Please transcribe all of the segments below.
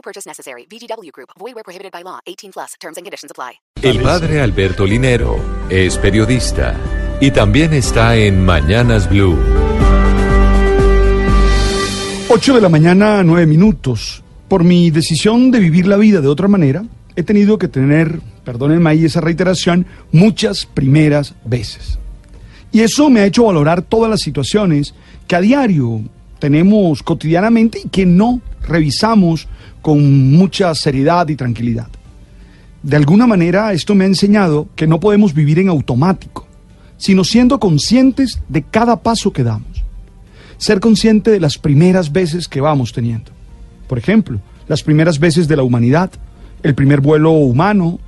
No purchase necessary. VGW Group. Void where prohibited by law. 18 plus. Terms and conditions apply. El padre Alberto Linero es periodista y también está en Mañanas Blue. 8 de la mañana, 9 minutos. Por mi decisión de vivir la vida de otra manera, he tenido que tener, perdónenme ahí esa reiteración, muchas primeras veces. Y eso me ha hecho valorar todas las situaciones que a diario tenemos cotidianamente y que no revisamos con mucha seriedad y tranquilidad. De alguna manera esto me ha enseñado que no podemos vivir en automático, sino siendo conscientes de cada paso que damos. Ser consciente de las primeras veces que vamos teniendo. Por ejemplo, las primeras veces de la humanidad, el primer vuelo humano,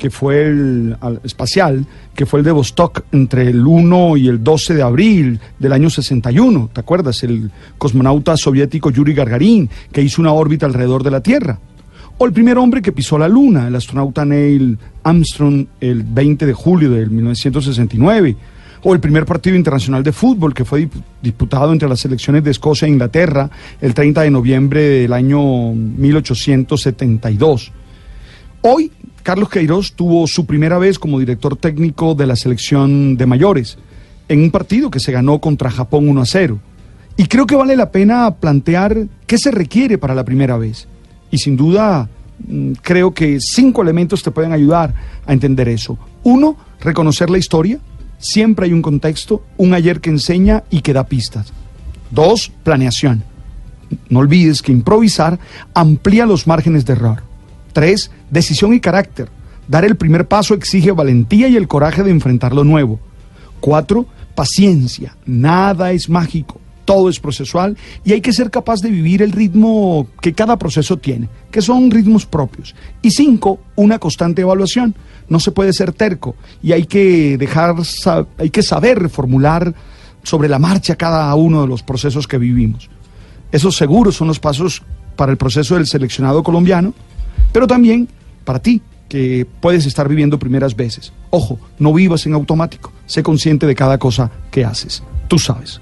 que fue el al- espacial, que fue el de Vostok entre el 1 y el 12 de abril del año 61. ¿Te acuerdas? El cosmonauta soviético Yuri Gagarin, que hizo una órbita alrededor de la Tierra. O el primer hombre que pisó la Luna, el astronauta Neil Armstrong, el 20 de julio de 1969. O el primer partido internacional de fútbol que fue disputado entre las selecciones de Escocia e Inglaterra el 30 de noviembre del año 1872. Hoy, Carlos Queiroz tuvo su primera vez como director técnico de la selección de mayores, en un partido que se ganó contra Japón 1 a 0. Y creo que vale la pena plantear qué se requiere para la primera vez. Y sin duda, mm, creo que cinco elementos te pueden ayudar a entender eso. Uno, reconocer la historia. Siempre hay un contexto, un ayer que enseña y que da pistas. Dos, planeación. No olvides que improvisar amplía los márgenes de error. Tres, decisión y carácter. Dar el primer paso exige valentía y el coraje de enfrentar lo nuevo. Cuatro, paciencia. Nada es mágico, todo es procesual y hay que ser capaz de vivir el ritmo que cada proceso tiene, que son ritmos propios. Y cinco, una constante evaluación. No se puede ser terco y hay que dejar, hay que saber reformular sobre la marcha cada uno de los procesos que vivimos. Esos seguros son los pasos para el proceso del seleccionado colombiano, pero también para ti, que puedes estar viviendo primeras veces. Ojo, no vivas en automático, sé consciente de cada cosa que haces. Tú sabes.